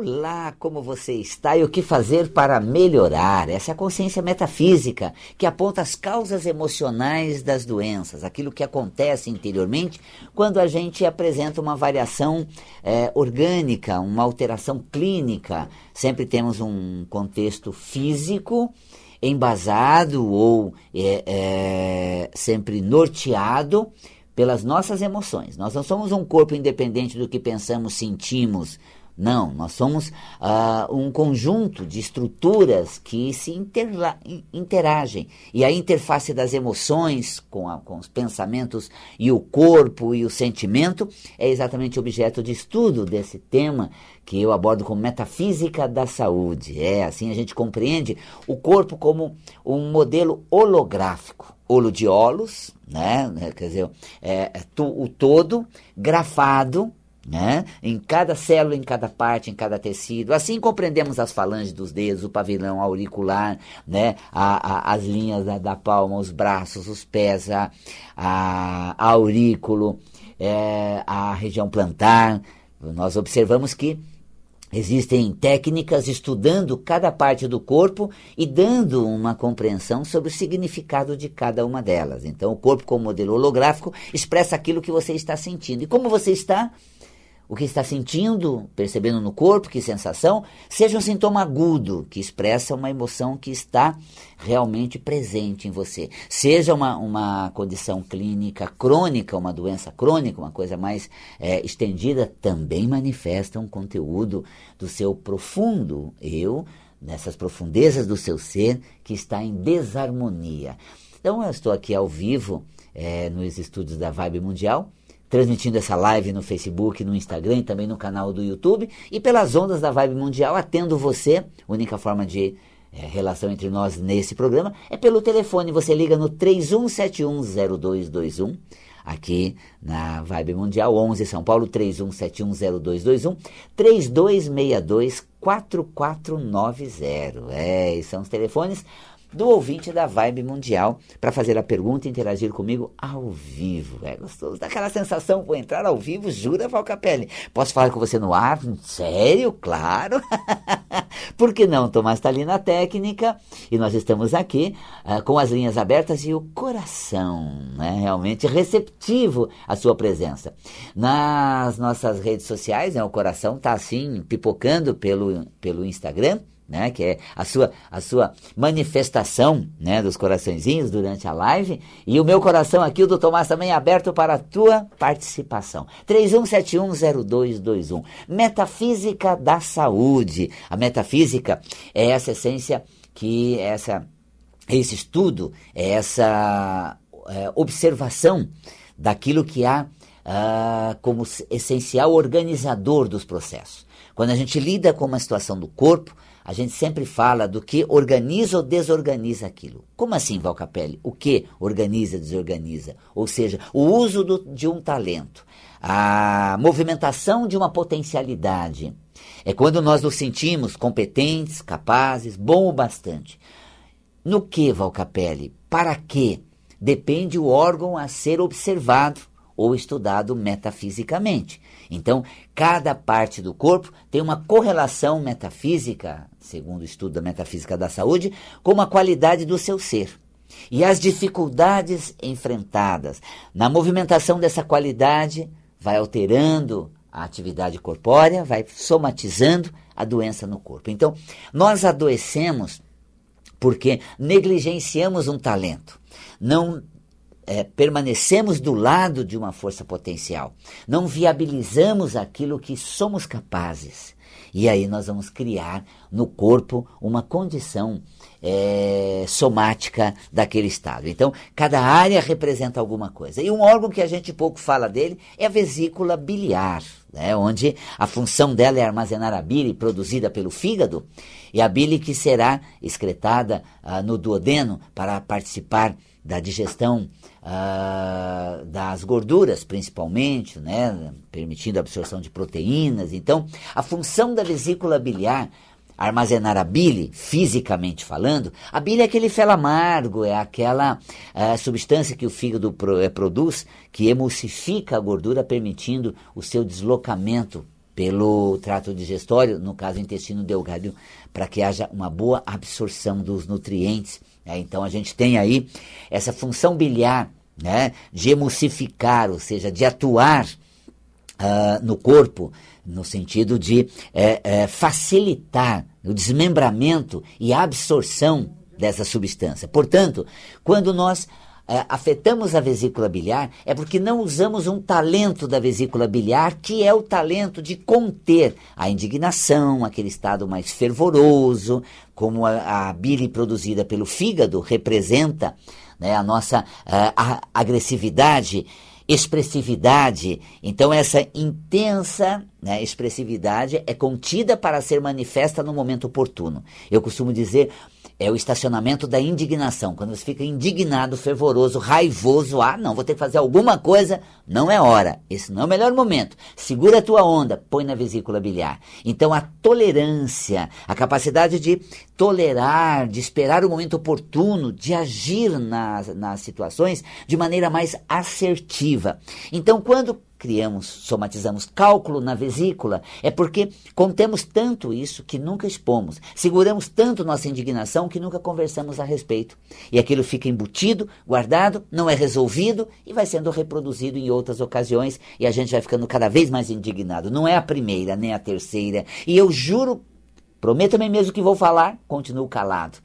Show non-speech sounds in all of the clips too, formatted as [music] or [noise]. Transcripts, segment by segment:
Olá, como você está e o que fazer para melhorar? Essa é a consciência metafísica que aponta as causas emocionais das doenças, aquilo que acontece interiormente quando a gente apresenta uma variação é, orgânica, uma alteração clínica. Sempre temos um contexto físico embasado ou é, é, sempre norteado pelas nossas emoções. Nós não somos um corpo independente do que pensamos, sentimos, não, nós somos uh, um conjunto de estruturas que se interagem. E a interface das emoções com, a, com, os pensamentos e o corpo e o sentimento é exatamente objeto de estudo desse tema que eu abordo como metafísica da saúde. É assim a gente compreende o corpo como um modelo holográfico. Olo de olos, né? Quer dizer, é, é o todo grafado né? Em cada célula, em cada parte, em cada tecido. Assim compreendemos as falanges dos dedos, o pavilhão auricular, né? A, a, as linhas da, da, palma, os braços, os pés, a, a, aurículo, é, a região plantar. Nós observamos que Existem técnicas estudando cada parte do corpo e dando uma compreensão sobre o significado de cada uma delas. Então, o corpo, como modelo holográfico, expressa aquilo que você está sentindo. E como você está, o que está sentindo, percebendo no corpo, que sensação, seja um sintoma agudo, que expressa uma emoção que está realmente presente em você. Seja uma, uma condição clínica crônica, uma doença crônica, uma coisa mais é, estendida, também manifesta um conteúdo do seu profundo eu, nessas profundezas do seu ser, que está em desarmonia. Então, eu estou aqui ao vivo é, nos estúdios da Vibe Mundial transmitindo essa live no Facebook, no Instagram e também no canal do YouTube. E pelas ondas da Vibe Mundial, atendo você. Única forma de é, relação entre nós nesse programa é pelo telefone. Você liga no 31710221. Aqui na Vibe Mundial, 11 São Paulo, 31710221, 3262 4490. É, e são os telefones do ouvinte da Vibe Mundial para fazer a pergunta e interagir comigo ao vivo. É gostoso, dá aquela sensação, vou entrar ao vivo, jura, Valcapelli? Posso falar com você no ar? Sério? Claro! [laughs] Por que não? Tomás está ali na técnica e nós estamos aqui uh, com as linhas abertas e o coração né, realmente receptivo à sua presença. Nas nossas redes sociais, né, o coração está assim, pipocando pelo, pelo Instagram, né, que é a sua, a sua manifestação né, dos coraçõezinhos durante a live. E o meu coração aqui, o do Tomás, também é aberto para a tua participação. 31710221. Metafísica da saúde. A metafísica é essa essência que essa, esse estudo, é essa é, observação daquilo que há uh, como essencial organizador dos processos. Quando a gente lida com uma situação do corpo, a gente sempre fala do que organiza ou desorganiza aquilo. Como assim, Valcapelli? O que organiza, desorganiza? Ou seja, o uso do, de um talento, a movimentação de uma potencialidade. É quando nós nos sentimos competentes, capazes, bom o bastante. No que, Valcapelli? Para quê? Depende o órgão a ser observado ou estudado metafisicamente. Então, cada parte do corpo tem uma correlação metafísica, segundo o estudo da metafísica da saúde, com a qualidade do seu ser. E as dificuldades enfrentadas na movimentação dessa qualidade vai alterando a atividade corpórea, vai somatizando a doença no corpo. Então, nós adoecemos porque negligenciamos um talento. Não é, permanecemos do lado de uma força potencial, não viabilizamos aquilo que somos capazes. E aí nós vamos criar no corpo uma condição é, somática daquele estado. Então, cada área representa alguma coisa. E um órgão que a gente pouco fala dele é a vesícula biliar, né, onde a função dela é armazenar a bile produzida pelo fígado, e a bile que será excretada ah, no duodeno para participar da digestão ah, das gorduras, principalmente, né, permitindo a absorção de proteínas. Então, a função da vesícula biliar armazenar a bile, fisicamente falando, a bile é aquele fel amargo, é aquela ah, substância que o fígado pro, é, produz que emulsifica a gordura, permitindo o seu deslocamento pelo trato digestório, no caso intestino delgado, para que haja uma boa absorção dos nutrientes. Né? Então a gente tem aí essa função biliar né, de emulsificar, ou seja, de atuar uh, no corpo, no sentido de é, é, facilitar o desmembramento e a absorção dessa substância. Portanto, quando nós é, afetamos a vesícula biliar, é porque não usamos um talento da vesícula biliar, que é o talento de conter a indignação, aquele estado mais fervoroso, como a, a bile produzida pelo fígado representa né, a nossa uh, a agressividade, expressividade. Então, essa intensa né, expressividade é contida para ser manifesta no momento oportuno. Eu costumo dizer é o estacionamento da indignação. Quando você fica indignado, fervoroso, raivoso, ah, não, vou ter que fazer alguma coisa, não é hora. Esse não é o melhor momento. Segura a tua onda, põe na vesícula biliar. Então a tolerância, a capacidade de tolerar, de esperar o momento oportuno, de agir nas, nas situações de maneira mais assertiva. Então, quando criamos, somatizamos cálculo na vesícula, é porque contemos tanto isso que nunca expomos, seguramos tanto nossa indignação que nunca conversamos a respeito. E aquilo fica embutido, guardado, não é resolvido e vai sendo reproduzido em outras ocasiões e a gente vai ficando cada vez mais indignado. Não é a primeira, nem a terceira. E eu juro, prometo a mim mesmo que vou falar, continuo calado.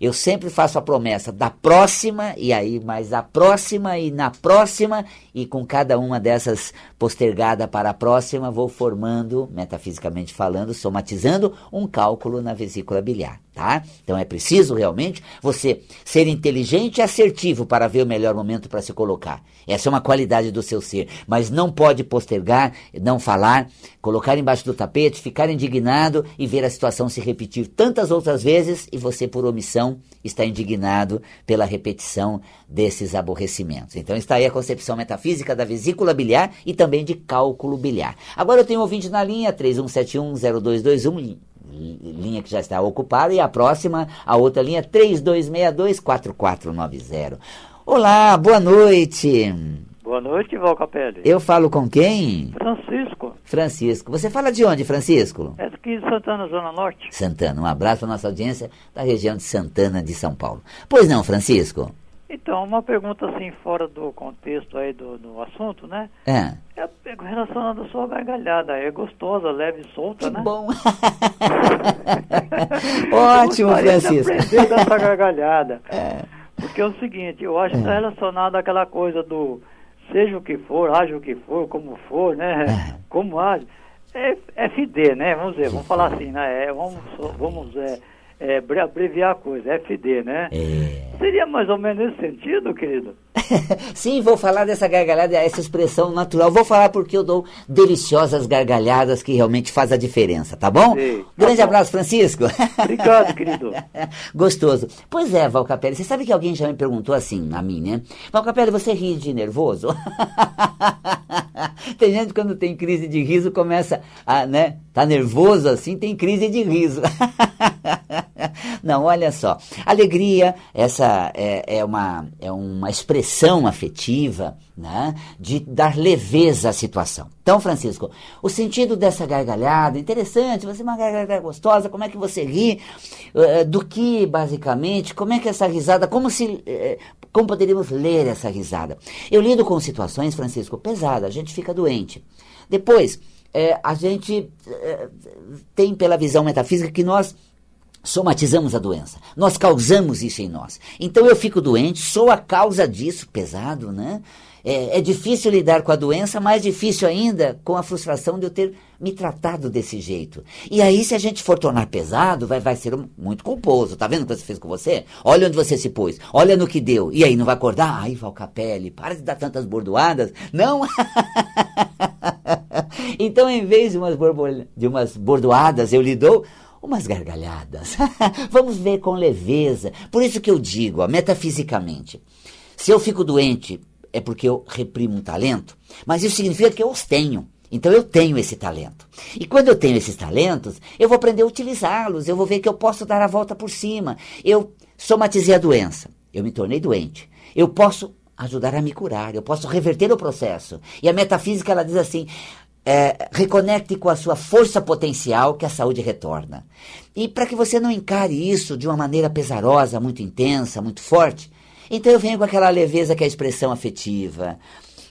Eu sempre faço a promessa da próxima, e aí mais da próxima e na próxima, e com cada uma dessas postergada para a próxima, vou formando, metafisicamente falando, somatizando um cálculo na vesícula biliar. Tá? Então é preciso realmente você ser inteligente e assertivo para ver o melhor momento para se colocar. Essa é uma qualidade do seu ser, mas não pode postergar, não falar, colocar embaixo do tapete, ficar indignado e ver a situação se repetir tantas outras vezes e você por omissão está indignado pela repetição desses aborrecimentos. Então está aí a concepção metafísica da vesícula biliar e também de cálculo biliar. Agora eu tenho um ouvinte na linha 31710221 linha que já está ocupada, e a próxima, a outra linha, 3262-4490. Olá, boa noite. Boa noite, Val Capelli. Eu falo com quem? Francisco. Francisco. Você fala de onde, Francisco? É aqui de Santana, Zona Norte. Santana. Um abraço para nossa audiência da região de Santana de São Paulo. Pois não, Francisco? Então, uma pergunta assim, fora do contexto aí do, do assunto, né? É. É relacionada à sua gargalhada. É gostosa, leve e solta, que né? bom. [laughs] [laughs] Ótimo, Francisco. aprender dessa gargalhada. [laughs] É. Porque é o seguinte, eu acho que está é. relacionado àquela coisa do seja o que for, haja o que for, como for, né? É. Como age. É FD, né? Vamos dizer, vamos falar assim, né? É, vamos, vamos é, é, abreviar a coisa, FD, né? É. Seria mais ou menos nesse sentido, querido? [laughs] Sim, vou falar dessa gargalhada, essa expressão natural. Vou falar porque eu dou deliciosas gargalhadas que realmente faz a diferença, tá bom? Sim, tá Grande bom. abraço, Francisco. Obrigado, querido. [laughs] Gostoso. Pois é, Valcapelli, você sabe que alguém já me perguntou assim, a mim, né? Valcapelli, você ri de nervoso? [laughs] tem gente quando tem crise de riso começa a, né? Tá nervoso assim, tem crise de riso. [laughs] Não, olha só. Alegria, essa é, é, uma, é uma expressão afetiva né, de dar leveza à situação. Então, Francisco, o sentido dessa gargalhada, interessante, você é uma gargalhada gostosa, como é que você ri, uh, do que, basicamente, como é que essa risada, como se, uh, como poderíamos ler essa risada? Eu lido com situações, Francisco, pesadas, a gente fica doente. Depois, é, a gente é, tem pela visão metafísica que nós somatizamos a doença. Nós causamos isso em nós. Então eu fico doente, sou a causa disso, pesado, né? É, é, difícil lidar com a doença, mais difícil ainda com a frustração de eu ter me tratado desse jeito. E aí, se a gente for tornar pesado, vai, vai ser muito culposo. Tá vendo o que você fez com você? Olha onde você se pôs, olha no que deu. E aí, não vai acordar? Ai, Valcapelli, para de dar tantas bordoadas. Não! [laughs] então, em vez de umas, de umas bordoadas, eu lhe dou umas gargalhadas. [laughs] Vamos ver com leveza. Por isso que eu digo, ó, metafisicamente, se eu fico doente é porque eu reprimo um talento, mas isso significa que eu os tenho. Então eu tenho esse talento. E quando eu tenho esses talentos, eu vou aprender a utilizá-los, eu vou ver que eu posso dar a volta por cima. Eu somatizei a doença, eu me tornei doente. Eu posso ajudar a me curar, eu posso reverter o processo. E a metafísica ela diz assim: é, reconecte com a sua força potencial que a saúde retorna. E para que você não encare isso de uma maneira pesarosa, muito intensa, muito forte, então eu venho com aquela leveza que é a expressão afetiva.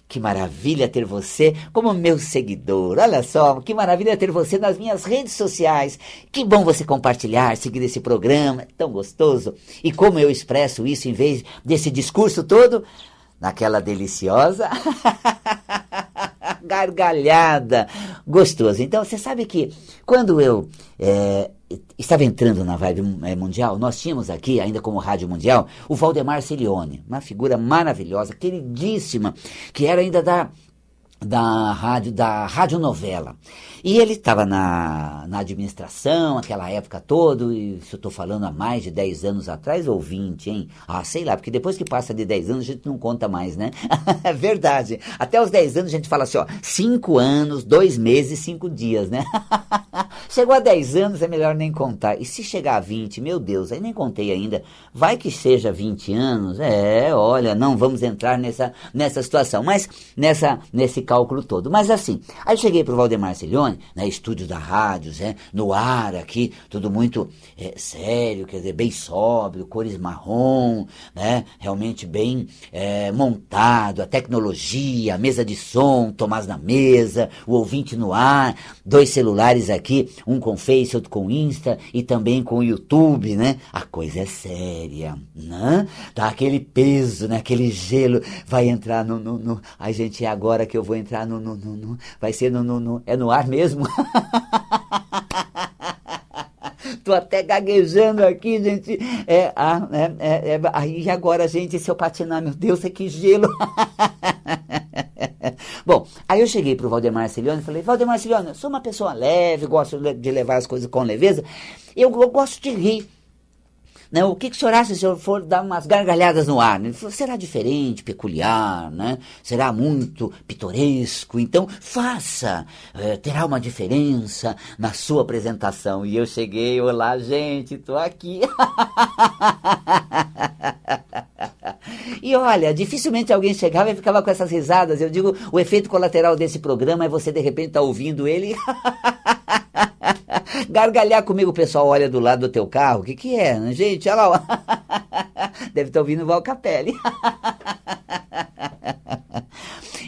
Que maravilha ter você como meu seguidor. Olha só, que maravilha ter você nas minhas redes sociais. Que bom você compartilhar, seguir esse programa, é tão gostoso. E como eu expresso isso em vez desse discurso todo? Naquela deliciosa [laughs] gargalhada gostosa. Então, você sabe que quando eu é, estava entrando na vibe é, mundial, nós tínhamos aqui, ainda como Rádio Mundial, o Valdemar Celione, uma figura maravilhosa, queridíssima, que era ainda da da rádio da radionovela. E ele estava na, na administração, aquela época toda, e se eu estou falando há mais de 10 anos atrás ou 20, hein? Ah, sei lá, porque depois que passa de 10 anos a gente não conta mais, né? [laughs] é verdade. Até os 10 anos a gente fala assim, ó, 5 anos, 2 meses, 5 dias, né? [laughs] Chegou a 10 anos, é melhor nem contar. E se chegar a 20, meu Deus, aí nem contei ainda. Vai que seja 20 anos, é, olha, não vamos entrar nessa, nessa situação, mas nessa, nesse cálculo todo. Mas assim, aí cheguei pro Valdemar Cilione, né, estúdio da rádio, né, no ar aqui, tudo muito é, sério, quer dizer, bem sóbrio, cores marrom, né, realmente bem é, montado, a tecnologia, a mesa de som, Tomás na mesa, o ouvinte no ar, dois celulares aqui, um com Face, outro com Insta e também com YouTube, né? A coisa é séria, né? Dá aquele peso, né? Aquele gelo vai entrar no, no, no... Gente, é agora que eu vou entrar no, no, no, no... vai ser no, no, no, é no ar mesmo? [laughs] Tô até gaguejando aqui, gente. É, ah, é, é, é, aí agora, gente, se eu patinar, meu Deus, é que gelo. [laughs] Bom, aí eu cheguei pro Valdemar Cilione e falei, Valdemar Cilione, eu sou uma pessoa leve, gosto de levar as coisas com leveza, eu, eu gosto de rir. Né? O que, que o senhor acha se eu for dar umas gargalhadas no ar? Ele falou, será diferente, peculiar, né? será muito pitoresco, então faça, é, terá uma diferença na sua apresentação. E eu cheguei, olá gente, estou aqui. [laughs] E olha, dificilmente alguém chegava e ficava com essas risadas. Eu digo, o efeito colateral desse programa é você de repente estar tá ouvindo ele [laughs] [laughs] gargalhar comigo, o pessoal olha do lado do teu carro. O que que é? Gente, olha lá. [laughs] Deve estar ouvindo o Val Capelli. [laughs]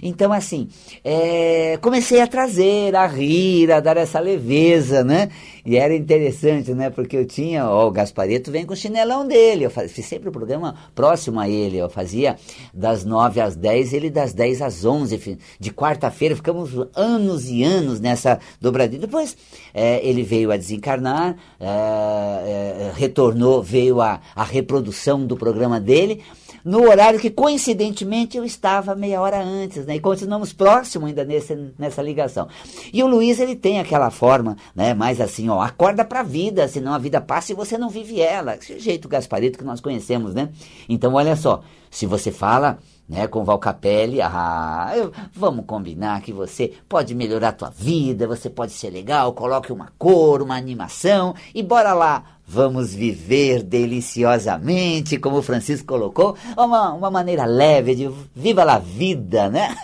Então, assim, é, comecei a trazer, a rir, a dar essa leveza, né? E era interessante, né? Porque eu tinha, ó, o Gaspareto vem com o chinelão dele. Eu fiz sempre o programa próximo a ele. Eu fazia das 9 às 10, ele das 10 às 11. De quarta-feira, ficamos anos e anos nessa dobradinha. Depois é, ele veio a desencarnar, é, é, retornou, veio a, a reprodução do programa dele no horário que coincidentemente eu estava meia hora antes, né? E continuamos próximo ainda nesse, nessa ligação. E o Luiz, ele tem aquela forma, né? Mais assim, ó, acorda pra vida, senão a vida passa e você não vive ela. Esse jeito Gasparito que nós conhecemos, né? Então, olha só, se você fala né, com Val Capelli, ah, eu, vamos combinar que você pode melhorar a tua vida, você pode ser legal, coloque uma cor, uma animação e bora lá, vamos viver deliciosamente, como o Francisco colocou, uma, uma maneira leve de viva a vida, né?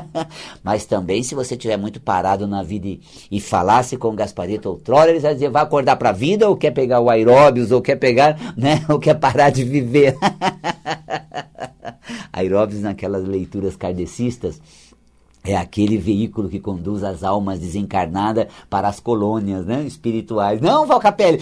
[laughs] Mas também se você estiver muito parado na vida e, e falasse com o Gasparito outrora, ele vai dizer, vai acordar para a vida ou quer pegar o aeróbios ou quer pegar, né, [laughs] ou quer parar de viver. [laughs] Aeróbios naquelas leituras kardecistas é aquele veículo que conduz as almas desencarnadas para as colônias né, espirituais. Não, Valcapelli!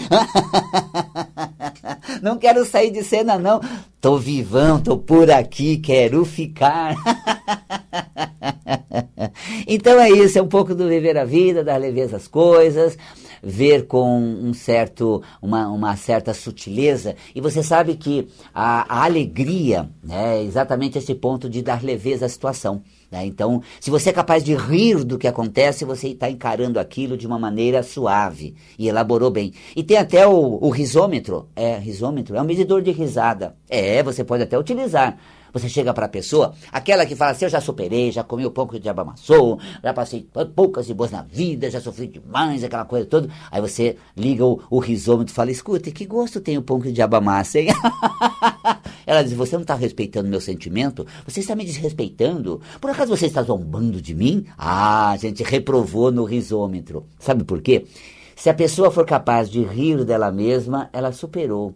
[laughs] não quero sair de cena, não. Tô vivão, tô por aqui, quero ficar. [laughs] então é isso, é um pouco do viver a vida, dar leveza às coisas ver com um certo, uma, uma certa sutileza. E você sabe que a, a alegria né, é exatamente esse ponto de dar leveza à situação. Né? Então, se você é capaz de rir do que acontece, você está encarando aquilo de uma maneira suave e elaborou bem. E tem até o, o risômetro. É, risômetro é um medidor de risada. É, você pode até utilizar. Você chega para a pessoa, aquela que fala assim, eu já superei, já comi o pão que o diabo amassou, já passei poucas e boas na vida, já sofri demais, aquela coisa toda. Aí você liga o, o risômetro e fala, escuta, que gosto tem o pão que o diabo amassa, hein? [laughs] Ela diz: Você não está respeitando meu sentimento? Você está me desrespeitando? Por acaso você está zombando de mim? Ah, a gente reprovou no risômetro. Sabe por quê? Se a pessoa for capaz de rir dela mesma, ela superou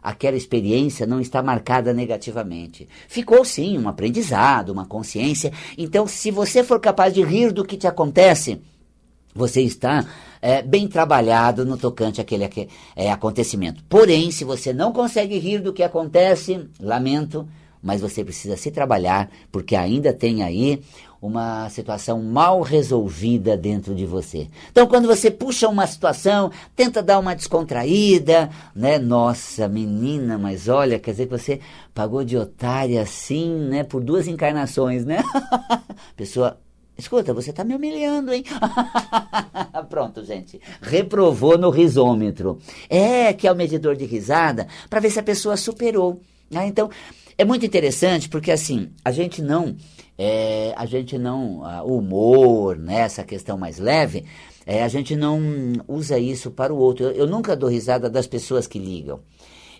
aquela experiência não está marcada negativamente. Ficou sim um aprendizado, uma consciência. Então, se você for capaz de rir do que te acontece, você está é, bem trabalhado no tocante àquele é, acontecimento. Porém, se você não consegue rir do que acontece, lamento, mas você precisa se trabalhar, porque ainda tem aí uma situação mal resolvida dentro de você. Então, quando você puxa uma situação, tenta dar uma descontraída, né? Nossa, menina, mas olha, quer dizer que você pagou de otária assim, né? Por duas encarnações, né? [laughs] Pessoa, escuta, você está me humilhando, hein? [laughs] Pronto, gente. Reprovou no risômetro. É, que é o medidor de risada, para ver se a pessoa superou. Né? Então, é muito interessante porque assim, a gente não, é, a gente não, o humor, né, essa questão mais leve, é, a gente não usa isso para o outro. Eu, eu nunca dou risada das pessoas que ligam.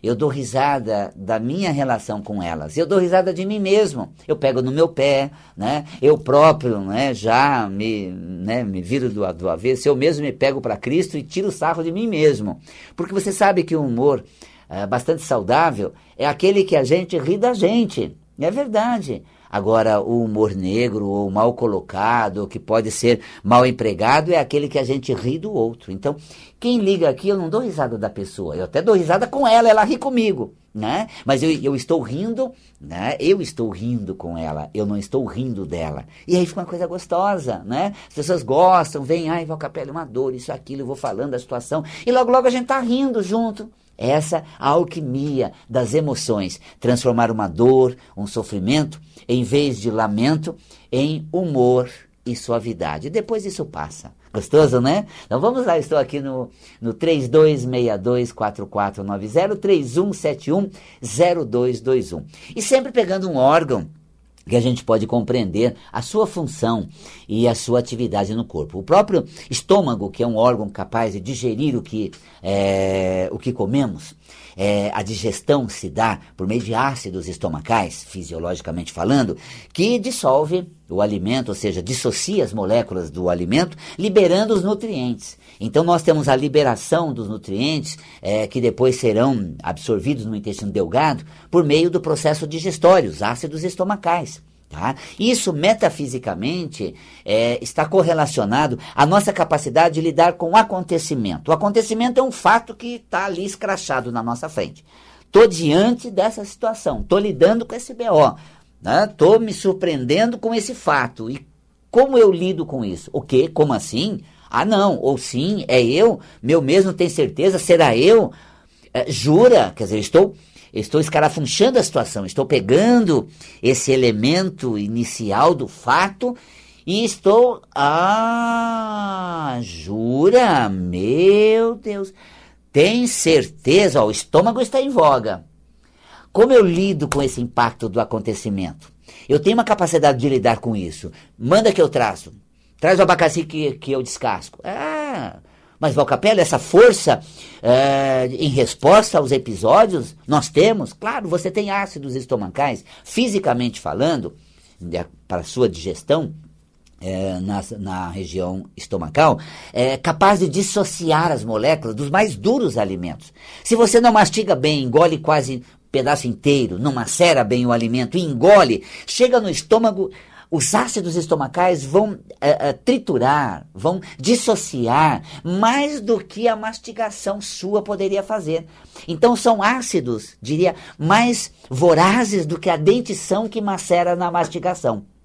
Eu dou risada da minha relação com elas. Eu dou risada de mim mesmo. Eu pego no meu pé, né? Eu próprio, né? Já me, né? me viro do, do avesso. Eu mesmo me pego para Cristo e tiro o sarro de mim mesmo. Porque você sabe que o humor é, bastante saudável é aquele que a gente ri da gente. É verdade. Agora, o humor negro ou mal colocado, que pode ser mal empregado, é aquele que a gente ri do outro. Então, quem liga aqui, eu não dou risada da pessoa, eu até dou risada com ela, ela ri comigo, né? Mas eu, eu estou rindo, né? Eu estou rindo com ela, eu não estou rindo dela. E aí fica uma coisa gostosa, né? As pessoas gostam, vem, ai, Valcapelli, uma dor, isso, aquilo, eu vou falando da situação, e logo, logo a gente tá rindo junto. Essa a alquimia das emoções, transformar uma dor, um sofrimento, em vez de lamento, em humor e suavidade. Depois isso passa. Gostoso, né? Então vamos lá, estou aqui no, no 32624490, 31710221. E sempre pegando um órgão que a gente pode compreender a sua função e a sua atividade no corpo. O próprio estômago, que é um órgão capaz de digerir o que, é, o que comemos, é, a digestão se dá por meio de ácidos estomacais, fisiologicamente falando, que dissolve o alimento, ou seja, dissocia as moléculas do alimento, liberando os nutrientes. Então nós temos a liberação dos nutrientes é, que depois serão absorvidos no intestino delgado por meio do processo digestório, os ácidos estomacais. Tá? Isso metafisicamente é, está correlacionado à nossa capacidade de lidar com o acontecimento. O acontecimento é um fato que está ali escrachado na nossa frente. Estou diante dessa situação, estou lidando com esse BO, estou né? me surpreendendo com esse fato. E como eu lido com isso? O quê? Como assim? Ah, não, ou sim, é eu, meu mesmo tem certeza, será eu? É, jura? Quer dizer, estou, estou escarafunchando a situação, estou pegando esse elemento inicial do fato e estou. Ah, jura? Meu Deus. Tem certeza? Ó, o estômago está em voga. Como eu lido com esse impacto do acontecimento? Eu tenho uma capacidade de lidar com isso. Manda que eu traço. Traz o abacaxi que, que eu descasco. Ah, mas Valcapello, essa força é, em resposta aos episódios, nós temos, claro, você tem ácidos estomacais, fisicamente falando, para sua digestão, é, na, na, região estomacal, é capaz de dissociar as moléculas dos mais duros alimentos. Se você não mastiga bem, engole quase pedaço inteiro, não macera bem o alimento engole, chega no estômago, os ácidos estomacais vão é, é, triturar, vão dissociar mais do que a mastigação sua poderia fazer. Então são ácidos, diria, mais vorazes do que a dentição que macera na mastigação.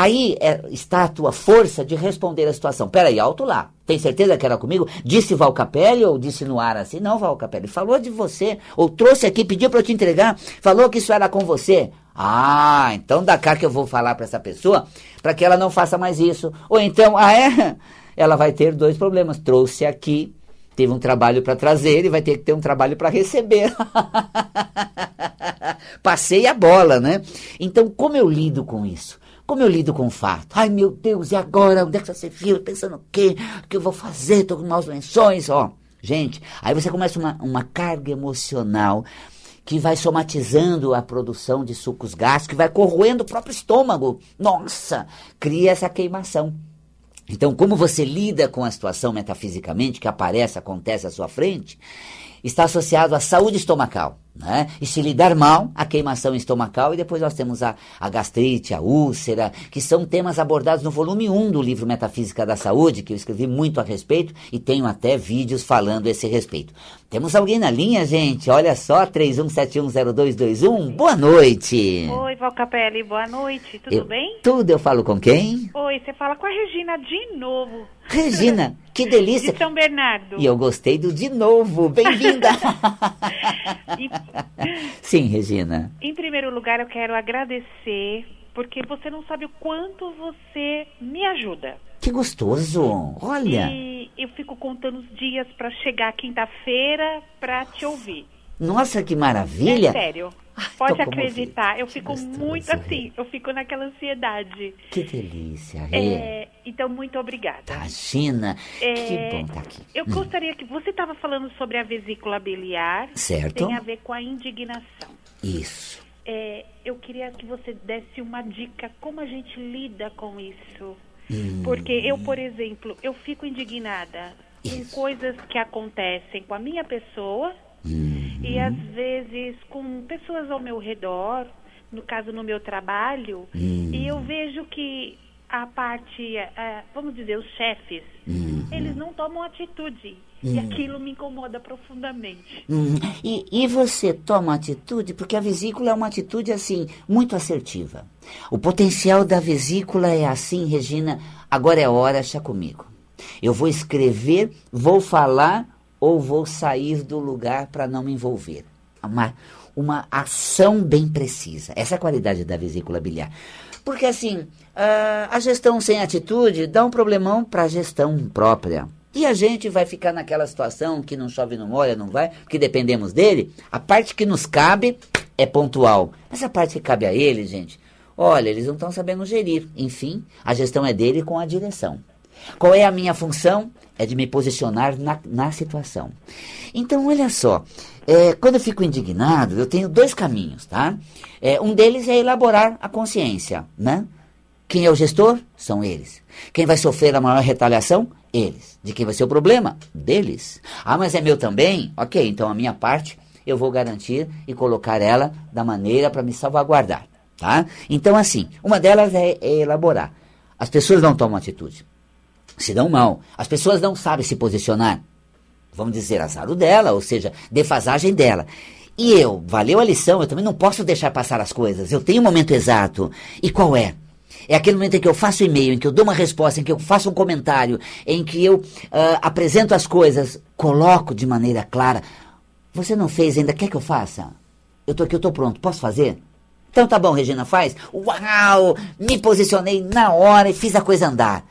Aí é, está a tua força de responder à situação. Peraí, alto lá. Tem certeza que era comigo? Disse Valcapelli ou disse no ar assim? Não, Valcapelli. Falou de você. Ou trouxe aqui, pediu para eu te entregar. Falou que isso era com você. Ah, então da cá que eu vou falar para essa pessoa para que ela não faça mais isso. Ou então, ah é? [laughs] Ela vai ter dois problemas. Trouxe aqui, teve um trabalho para trazer e vai ter que ter um trabalho para receber. [laughs] Passei a bola, né? Então, como eu lido com isso? Como eu lido com o fato? Ai, meu Deus, e agora? Onde é que você viu? Pensando o quê? O que eu vou fazer? Estou com maus lençóis, ó. Gente, aí você começa uma, uma carga emocional que vai somatizando a produção de sucos gástricos, que vai corroendo o próprio estômago. Nossa, cria essa queimação. Então, como você lida com a situação metafisicamente que aparece, acontece à sua frente, está associado à saúde estomacal. Né? E se lidar mal, a queimação estomacal, e depois nós temos a, a, gastrite, a úlcera, que são temas abordados no volume 1 do livro Metafísica da Saúde, que eu escrevi muito a respeito e tenho até vídeos falando a esse respeito. Temos alguém na linha, gente? Olha só, 31710221. Boa noite. Oi, Valcapelli, boa noite. Tudo eu, bem? Tudo, eu falo com quem? Oi, você fala com a Regina de novo. Regina, que delícia. De São Bernardo. E eu gostei do de novo. Bem-vinda. [laughs] Sim, Regina. Em primeiro lugar, eu quero agradecer, porque você não sabe o quanto você me ajuda. Que gostoso! Olha! E eu fico contando os dias para chegar quinta-feira para te ouvir. Nossa, que maravilha! É sério. Pode acreditar, eu fico muito assim, eu fico naquela ansiedade. Que delícia. É, então, muito obrigada. Imagina, é, que bom estar tá aqui. Eu hum. gostaria que você estava falando sobre a vesícula biliar. Certo. Tem a ver com a indignação. Isso. É, eu queria que você desse uma dica como a gente lida com isso. Hum. Porque eu, por exemplo, eu fico indignada isso. com coisas que acontecem com a minha pessoa Uhum. E às vezes com pessoas ao meu redor, no caso no meu trabalho, uhum. e eu vejo que a parte, uh, vamos dizer, os chefes, uhum. eles não tomam atitude. E uhum. aquilo me incomoda profundamente. Uhum. E, e você toma atitude? Porque a vesícula é uma atitude, assim, muito assertiva. O potencial da vesícula é assim, Regina, agora é hora, chá comigo. Eu vou escrever, vou falar, ou vou sair do lugar para não me envolver. Uma, uma ação bem precisa. Essa é a qualidade da vesícula biliar. Porque assim, a, a gestão sem atitude dá um problemão para a gestão própria. E a gente vai ficar naquela situação que não chove, não molha, não vai, porque dependemos dele. A parte que nos cabe é pontual. Mas a parte que cabe a ele, gente, olha, eles não estão sabendo gerir. Enfim, a gestão é dele com a direção. Qual é a minha função? É de me posicionar na, na situação. Então, olha só, é, quando eu fico indignado, eu tenho dois caminhos, tá? É, um deles é elaborar a consciência, né? Quem é o gestor? São eles. Quem vai sofrer a maior retaliação? Eles. De quem vai ser o problema? Deles. Ah, mas é meu também? Ok, então a minha parte eu vou garantir e colocar ela da maneira para me salvaguardar, tá? Então, assim, uma delas é, é elaborar. As pessoas não tomam atitude se dão mal. As pessoas não sabem se posicionar. Vamos dizer, azar dela, ou seja, defasagem dela. E eu, valeu a lição, eu também não posso deixar passar as coisas. Eu tenho um momento exato. E qual é? É aquele momento em que eu faço e-mail, em que eu dou uma resposta, em que eu faço um comentário, em que eu uh, apresento as coisas, coloco de maneira clara. Você não fez ainda, quer que eu faça? Eu tô aqui, eu tô pronto, posso fazer? Então tá bom, Regina, faz. Uau! Me posicionei na hora e fiz a coisa andar.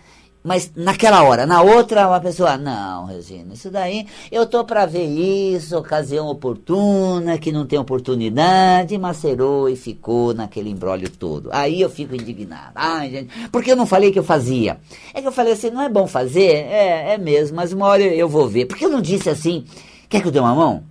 Mas naquela hora, na outra, uma pessoa, não, Regina, isso daí, eu tô para ver isso, ocasião oportuna, que não tem oportunidade, macerou e ficou naquele embrólio todo. Aí eu fico indignado. Ai, gente, porque eu não falei que eu fazia? É que eu falei assim, não é bom fazer? É, é mesmo, mas uma hora eu vou ver. Porque eu não disse assim, quer que eu dê uma mão?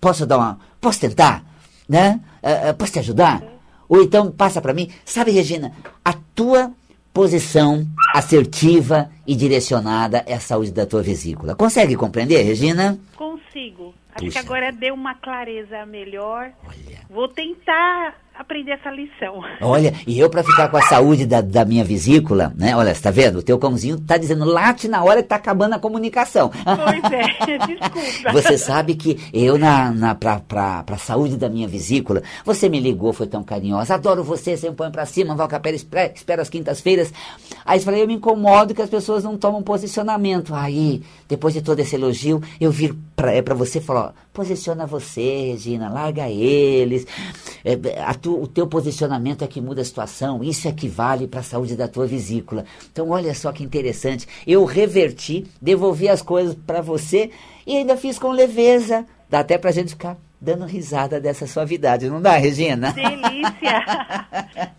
Posso dar uma, posso tentar? Né? Uh, uh, posso te ajudar? Ou então passa para mim, sabe, Regina, a tua posição assertiva e direcionada é a saúde da tua vesícula. Consegue compreender, Regina? Consigo. Acho Puxa. que agora deu uma clareza melhor. Olha. Vou tentar aprender essa lição. Olha, e eu para ficar com a saúde da, da minha vesícula, né? Olha, você tá vendo? O teu cãozinho tá dizendo late na hora que tá acabando a comunicação. Pois é, [laughs] desculpa. Você sabe que eu, na, na, pra, pra, pra saúde da minha vesícula, você me ligou, foi tão carinhosa, adoro você, sempre põe pra cima, Val Capela, espera, espera as quintas-feiras. Aí eu falei, eu me incomodo que as pessoas não tomam posicionamento. Aí, depois de todo esse elogio, eu vir pra, é, você e falar, posiciona você, Regina, larga eles, é, a tu, o teu posicionamento é que muda a situação, isso é que vale para a saúde da tua vesícula. Então, olha só que interessante. Eu reverti, devolvi as coisas para você e ainda fiz com leveza. Dá até para gente ficar dando risada dessa suavidade, não dá, Regina? Delícia!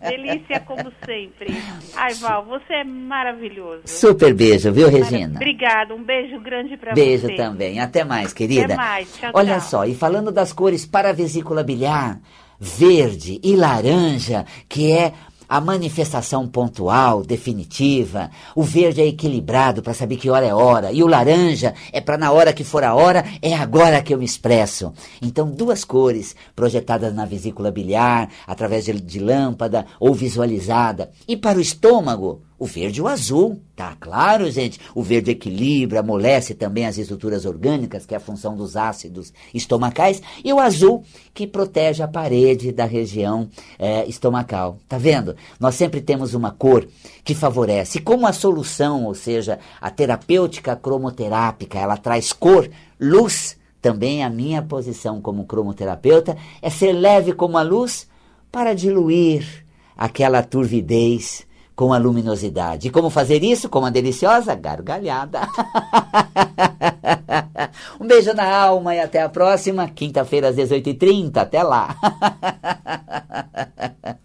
[laughs] Delícia como sempre. Ai, Val, você é maravilhoso. Super beijo, viu, Regina? Obrigada, um beijo grande para você. Beijo também. Até mais, querida. Até mais. Tchau, Olha tchau. só, e falando das cores para a vesícula biliar, verde e laranja, que é a manifestação pontual, definitiva. O verde é equilibrado para saber que hora é hora. E o laranja é para na hora que for a hora, é agora que eu me expresso. Então, duas cores projetadas na vesícula biliar, através de, de lâmpada ou visualizada. E para o estômago, o verde e o azul, tá claro, gente? O verde equilibra, amolece também as estruturas orgânicas, que é a função dos ácidos estomacais, e o azul, que protege a parede da região é, estomacal. Tá vendo? Nós sempre temos uma cor que favorece. E como a solução, ou seja, a terapêutica cromoterápica, ela traz cor, luz, também a minha posição como cromoterapeuta é ser leve como a luz para diluir aquela turvidez com a luminosidade. E como fazer isso? Com uma deliciosa gargalhada. [laughs] um beijo na alma e até a próxima, quinta-feira às 18h30. Até lá. [laughs]